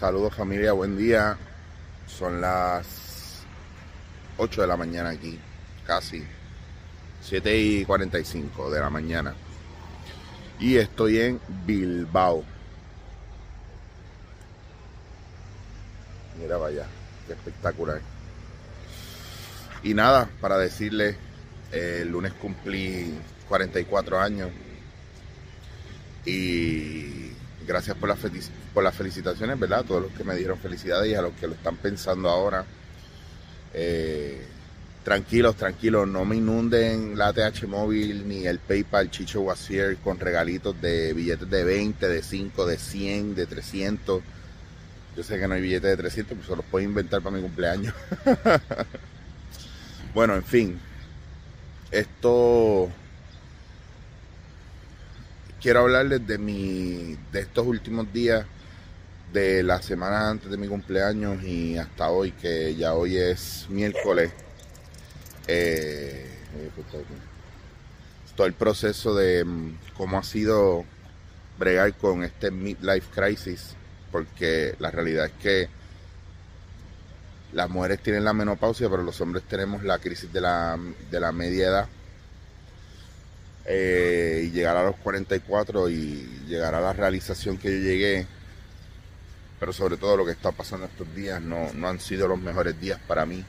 Saludos familia, buen día. Son las 8 de la mañana aquí, casi 7 y 45 de la mañana. Y estoy en Bilbao. Mira vaya, qué espectacular. Y nada, para decirle, el lunes cumplí 44 años. Y gracias por las, por las felicitaciones, ¿verdad? A todos los que me dieron felicidades y a los que lo están pensando ahora. Eh, tranquilos, tranquilos, no me inunden la ATH móvil ni el PayPal Chicho Wasier con regalitos de billetes de 20, de 5, de 100, de 300. Yo sé que no hay billetes de 300, pues se los puedo inventar para mi cumpleaños. bueno, en fin. Esto quiero hablarles de mi de estos últimos días de la semana antes de mi cumpleaños y hasta hoy que ya hoy es miércoles. Eh, todo el proceso de mm, cómo ha sido bregar con este midlife crisis porque la realidad es que las mujeres tienen la menopausia pero los hombres tenemos la crisis de la, de la media edad eh, y llegar a los 44 y llegar a la realización que yo llegué, pero sobre todo lo que está pasando estos días no, no han sido los mejores días para mí.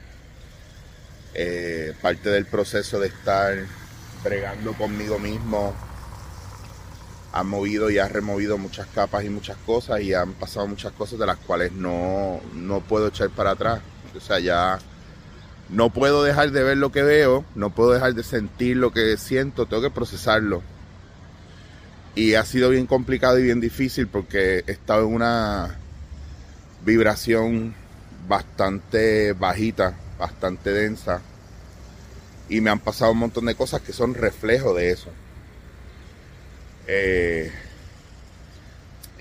Eh, parte del proceso de estar bregando conmigo mismo ha movido y ha removido muchas capas y muchas cosas y han pasado muchas cosas de las cuales no, no puedo echar para atrás. O sea, ya no puedo dejar de ver lo que veo, no puedo dejar de sentir lo que siento, tengo que procesarlo. Y ha sido bien complicado y bien difícil porque he estado en una vibración bastante bajita, bastante densa. Y me han pasado un montón de cosas que son reflejo de eso. Eh,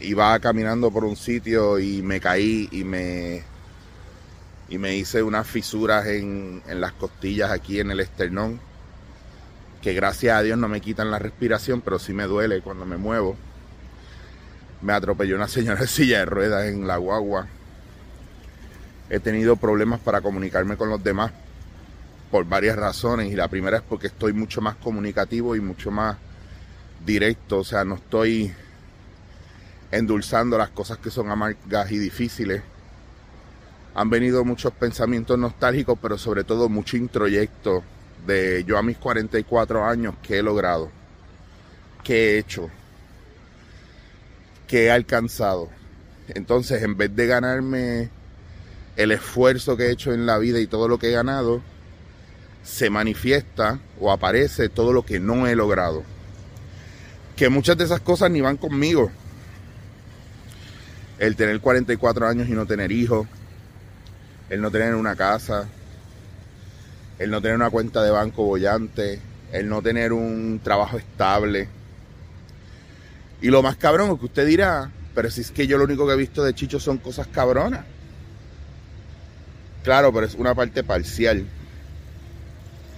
iba caminando por un sitio y me caí y me y me hice unas fisuras en, las costillas aquí en el esternón, que gracias a Dios no me quitan la respiración, pero sí me duele cuando me muevo. Me atropelló una señora de silla de ruedas en la guagua. He tenido problemas para comunicarme con los demás por varias razones y la primera es porque estoy mucho más comunicativo y mucho más directo, o sea, no estoy endulzando las cosas que son amargas y difíciles han venido muchos pensamientos nostálgicos, pero sobre todo mucho introyecto de yo a mis 44 años, ¿qué he logrado? ¿Qué he hecho? ¿Qué he alcanzado? Entonces, en vez de ganarme el esfuerzo que he hecho en la vida y todo lo que he ganado, se manifiesta o aparece todo lo que no he logrado. Que muchas de esas cosas ni van conmigo. El tener 44 años y no tener hijos, el no tener una casa, el no tener una cuenta de banco bollante, el no tener un trabajo estable. Y lo más cabrón es que usted dirá, pero si es que yo lo único que he visto de Chicho son cosas cabronas. Claro, pero es una parte parcial.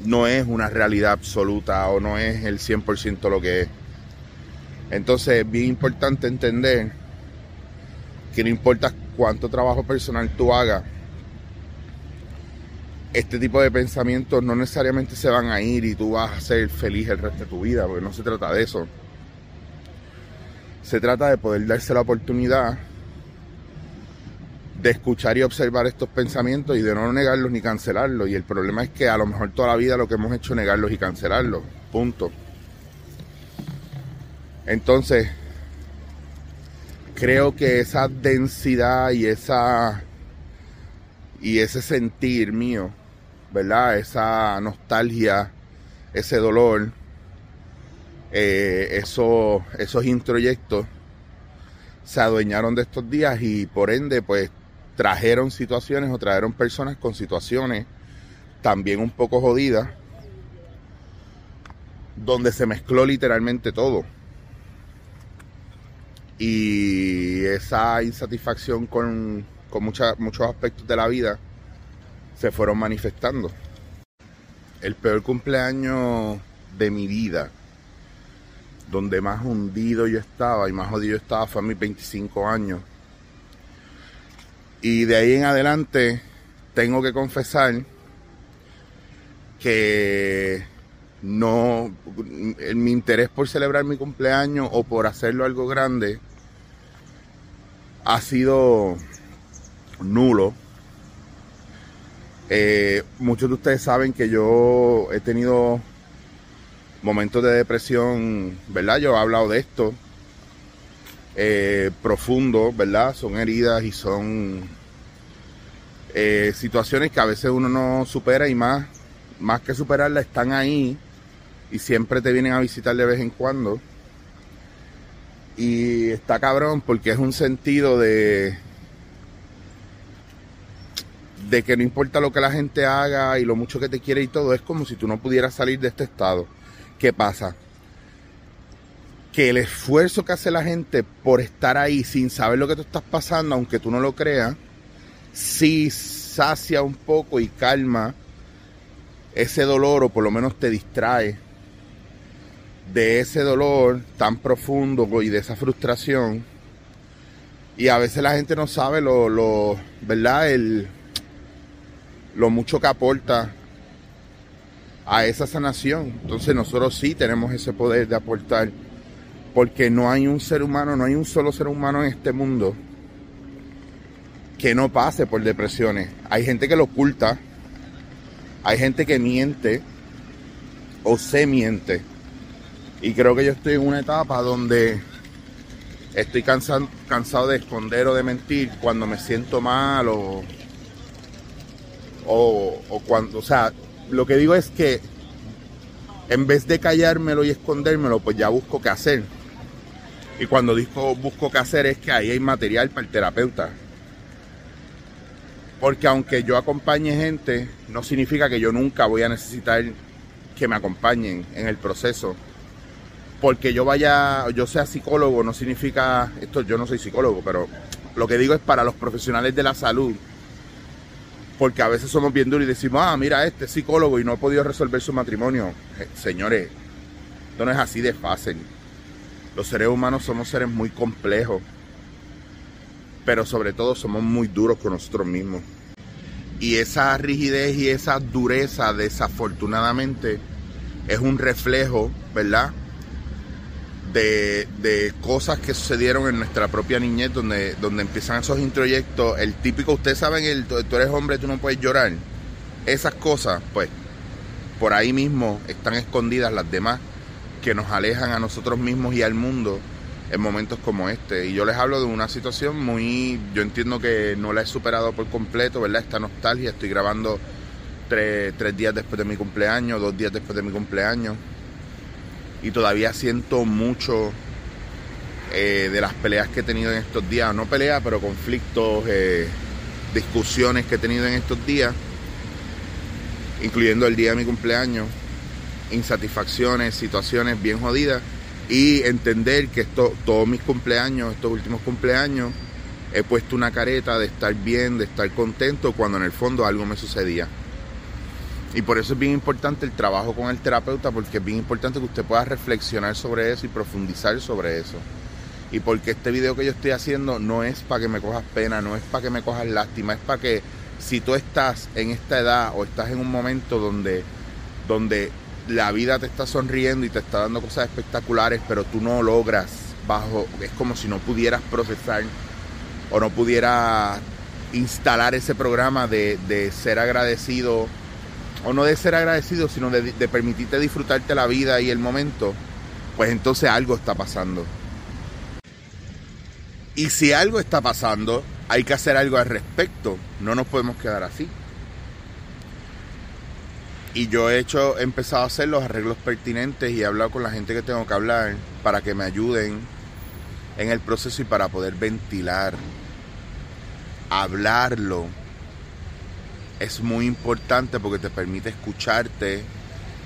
No es una realidad absoluta o no es el 100% lo que es. Entonces es bien importante entender que no importa cuánto trabajo personal tú hagas, este tipo de pensamientos no necesariamente se van a ir y tú vas a ser feliz el resto de tu vida, porque no se trata de eso. Se trata de poder darse la oportunidad de escuchar y observar estos pensamientos y de no negarlos ni cancelarlos. Y el problema es que a lo mejor toda la vida lo que hemos hecho es negarlos y cancelarlos. Punto. Entonces, creo que esa densidad y esa y ese sentir mío ¿verdad? Esa nostalgia, ese dolor, eh, esos introyectos se adueñaron de estos días y por ende pues trajeron situaciones o trajeron personas con situaciones también un poco jodidas donde se mezcló literalmente todo. Y esa insatisfacción con, con muchos aspectos de la vida se fueron manifestando. El peor cumpleaños de mi vida, donde más hundido yo estaba y más jodido estaba, fue a mis 25 años. Y de ahí en adelante tengo que confesar que no, mi interés por celebrar mi cumpleaños o por hacerlo algo grande ha sido nulo. Eh, muchos de ustedes saben que yo he tenido momentos de depresión, ¿verdad? Yo he hablado de esto. Eh, profundo, ¿verdad? Son heridas y son eh, situaciones que a veces uno no supera y más, más que superarla están ahí y siempre te vienen a visitar de vez en cuando. Y está cabrón porque es un sentido de de que no importa lo que la gente haga y lo mucho que te quiere y todo, es como si tú no pudieras salir de este estado. ¿Qué pasa? Que el esfuerzo que hace la gente por estar ahí sin saber lo que tú estás pasando, aunque tú no lo creas, sí sacia un poco y calma ese dolor o por lo menos te distrae de ese dolor tan profundo y de esa frustración. Y a veces la gente no sabe lo, lo ¿verdad? El, lo mucho que aporta a esa sanación. Entonces nosotros sí tenemos ese poder de aportar. Porque no hay un ser humano, no hay un solo ser humano en este mundo que no pase por depresiones. Hay gente que lo oculta, hay gente que miente o se miente y creo que yo estoy en una etapa donde estoy cansado, cansado de esconder o de mentir cuando me siento mal o, o, cuando, o sea, lo que digo es que en vez de callármelo y escondérmelo, pues ya busco qué hacer. Y cuando digo busco qué hacer es que ahí hay material para el terapeuta. Porque aunque yo acompañe gente, no significa que yo nunca voy a necesitar que me acompañen en el proceso porque yo vaya, yo sea psicólogo, no significa, esto yo no soy psicólogo, pero lo que digo es para los profesionales de la salud, porque a veces somos bien duros y decimos, ah, mira, este psicólogo y no ha podido resolver su matrimonio. Eh, señores, esto no es así de fácil. Los seres humanos somos seres muy complejos, pero sobre todo somos muy duros con nosotros mismos. Y esa rigidez y esa dureza, desafortunadamente, es un reflejo, ¿verdad? De, cosas que sucedieron en nuestra propia niñez, donde, donde empiezan esos introyectos. El típico, ustedes saben, el, tú eres hombre, tú no puedes llorar. Esas cosas, pues, por ahí mismo están escondidas las demás que nos alejan a nosotros mismos y al mundo en momentos como este. Y yo les hablo de una situación muy, yo entiendo que no la he superado por completo, ¿verdad? Esta nostalgia, estoy grabando tres, tres días después de mi cumpleaños, dos días después de mi cumpleaños y todavía siento mucho eh, de las peleas que he tenido en estos días, no peleas, pero conflictos, eh, discusiones que he tenido en estos días, incluyendo el día de mi cumpleaños, insatisfacciones, situaciones bien jodidas y entender que esto, todos mis cumpleaños, estos últimos cumpleaños, he puesto una careta de estar bien, de estar contento, cuando en el fondo algo me sucedía. Y por eso es bien importante el trabajo con el terapeuta, porque es bien importante que usted pueda reflexionar sobre eso y profundizar sobre eso. Y porque este video que yo estoy haciendo no es para que me cojas pena, no es para que me cojas lástima, es para que si tú estás en esta edad o estás en un momento donde, donde la vida te está sonriendo y te está dando cosas espectaculares, pero tú no logras bajo, es como si no pudieras procesar o no pudieras instalar ese programa de, de ser agradecido o no de ser agradecido, sino de, permitirte disfrutarte la vida y el momento, pues entonces algo está pasando. Y si algo está pasando, hay que hacer algo al respecto. No nos podemos quedar así. Y yo he hecho, he empezado a hacer los arreglos pertinentes y he hablado con la gente que tengo que hablar para que me ayuden en el proceso y para poder ventilar, hablarlo, es muy importante porque te permite escucharte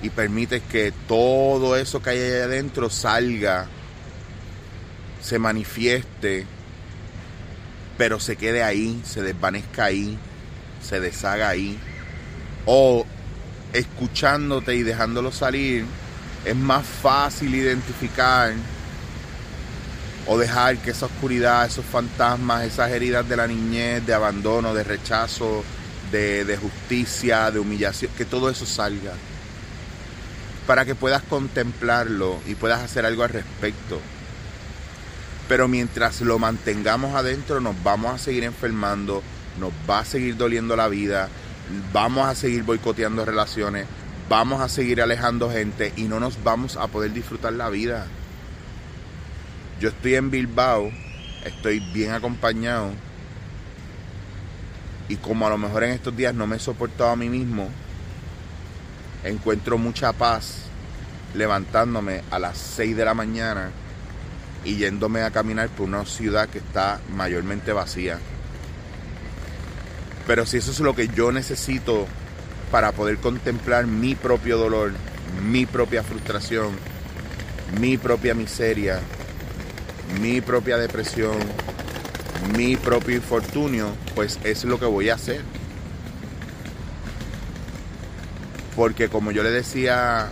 y permite que todo eso que hay ahí adentro salga, se manifieste, pero se quede ahí, se desvanezca ahí, se deshaga ahí. O escuchándote y dejándolo salir, es más fácil identificar o dejar que esa oscuridad, esos fantasmas, esas heridas de la niñez, de abandono, de rechazo, de, de justicia, de humillación, que todo eso salga. Para que puedas contemplarlo y puedas hacer algo al respecto. Pero mientras lo mantengamos adentro nos vamos a seguir enfermando, nos va a seguir doliendo la vida, vamos a seguir boicoteando relaciones, vamos a seguir alejando gente y no nos vamos a poder disfrutar la vida. Yo estoy en Bilbao, estoy bien acompañado y como a lo mejor en estos días no me he soportado a mí mismo, encuentro mucha paz levantándome a las 6 de la mañana y yéndome a caminar por una ciudad que está mayormente vacía. Pero si eso es lo que yo necesito para poder contemplar mi propio dolor, mi propia frustración, mi propia miseria, mi propia depresión, mi propio infortunio, pues es lo que voy a hacer. Porque como yo le decía a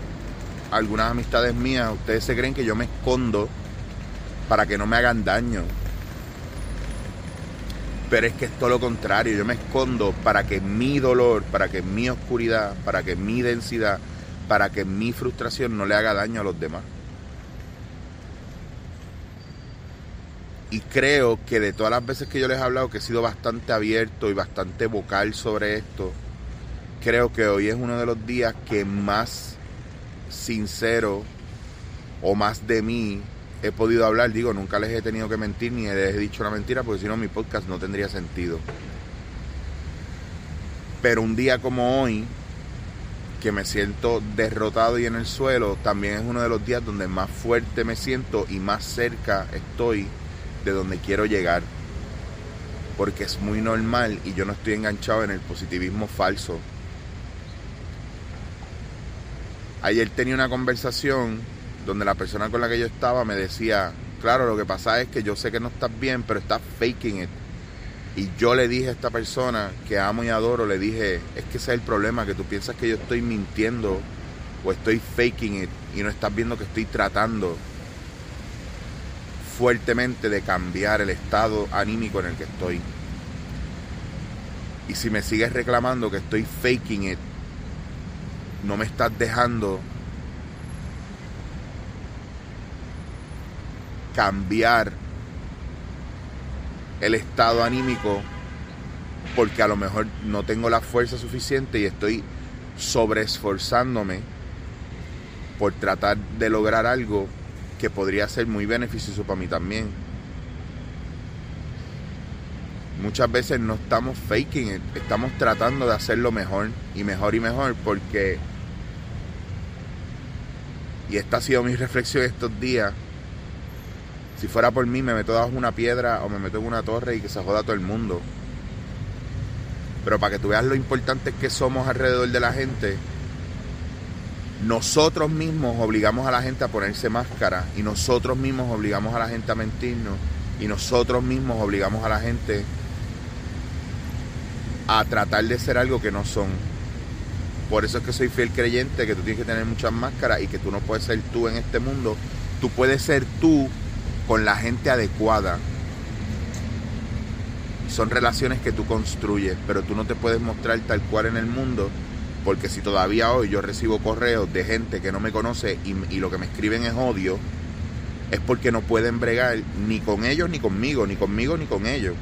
algunas amistades mías, ustedes se creen que yo me escondo para que no me hagan daño. Pero es que es todo lo contrario, yo me escondo para que mi dolor, para que mi oscuridad, para que mi densidad, para que mi frustración no le haga daño a los demás. Y creo que de todas las veces que yo les he hablado, que he sido bastante abierto y bastante vocal sobre esto, creo que hoy es uno de los días que más sincero o más de mí he podido hablar, digo, nunca les he tenido que mentir ni les he dicho una mentira, porque si no mi podcast no tendría sentido. Pero un día como hoy, que me siento derrotado y en el suelo, también es uno de los días donde más fuerte me siento y más cerca estoy de donde quiero llegar. Porque es muy normal y yo no estoy enganchado en el positivismo falso. Ayer tenía una conversación donde la persona con la que yo estaba me decía, claro, lo que pasa es que yo sé que no estás bien, pero estás faking it. Y yo le dije a esta persona que amo y adoro, le dije, es que ese es el problema, que tú piensas que yo estoy mintiendo o estoy faking it y no estás viendo que estoy tratando fuertemente de cambiar el estado anímico en el que estoy. Y si me sigues reclamando que estoy faking it, no me estás dejando cambiar el estado anímico porque a lo mejor no tengo la fuerza suficiente y estoy sobreesforzándome por tratar de lograr algo que podría ser muy beneficioso para mí también. Muchas veces no estamos faking estamos tratando de hacerlo mejor y mejor y mejor porque, y esta ha sido mi reflexión estos días, si fuera por mí, me meto debajo una piedra o me meto en una torre y que se joda todo el mundo. Pero para que tú veas lo importante que somos alrededor de la gente, nosotros mismos obligamos a la gente a ponerse máscara y nosotros mismos obligamos a la gente a mentirnos y nosotros mismos obligamos a la gente a tratar de ser algo que no son. Por eso es que soy fiel creyente que tú tienes que tener muchas máscaras y que tú no puedes ser tú en este mundo. Tú puedes ser tú con la gente adecuada. Son relaciones que tú construyes, pero tú no te puedes mostrar tal cual en el mundo, porque si todavía hoy yo recibo correos de gente que no me conoce y, lo que me escriben es odio, es porque no pueden bregar ni con ellos ni conmigo, ni conmigo ni con ellos.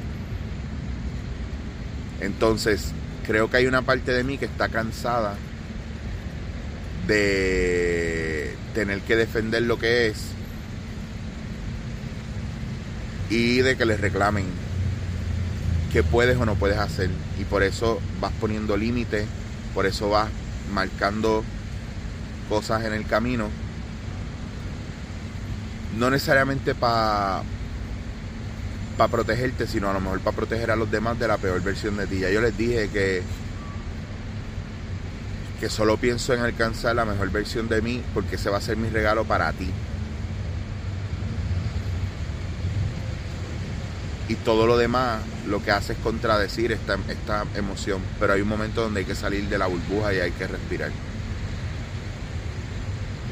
Entonces, creo que hay una parte de mí que está cansada de tener que defender lo que es y de que les reclamen qué puedes o no puedes hacer. Y por eso vas poniendo límites, por eso vas marcando cosas en el camino. No necesariamente para protegerte, sino a lo mejor para proteger a los demás de la peor versión de ti. Ya yo les dije que que solo pienso en alcanzar la mejor versión de mí porque ese va a ser mi regalo para ti. Y todo lo demás lo que hace es contradecir esta, esta emoción. Pero hay un momento donde hay que salir de la burbuja y hay que respirar.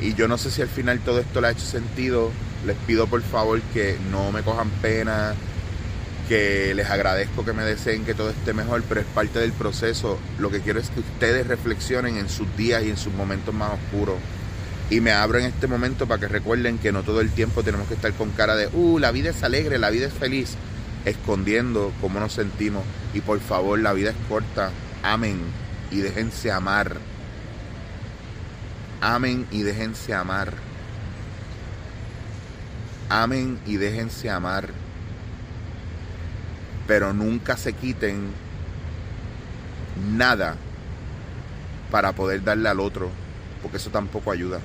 Y yo no sé si al final todo esto le ha hecho sentido Les pido por favor que no me cojan pena, que les agradezco que me deseen que todo esté mejor, pero es parte del proceso. Lo que quiero es que ustedes reflexionen en sus días y en sus momentos más oscuros. Y me abro en este momento para que recuerden que no todo el tiempo tenemos que estar con cara de, uh, la vida es alegre, la vida es feliz, escondiendo cómo nos sentimos. Y por favor, la vida es corta. Amen y déjense amar. Amen y déjense amar. Amen y déjense amar. Pero nunca se quiten nada para poder darle al otro, porque eso tampoco ayuda.